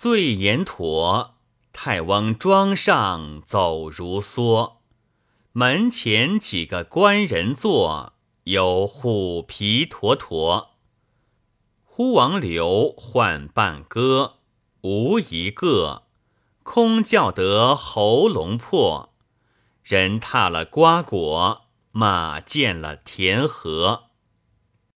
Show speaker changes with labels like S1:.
S1: 醉颜妥，太翁庄上走如梭。门前几个官人坐，有虎皮坨坨。呼王刘唤半歌，无一个，空叫得喉咙破。人踏了瓜果，马见了田禾。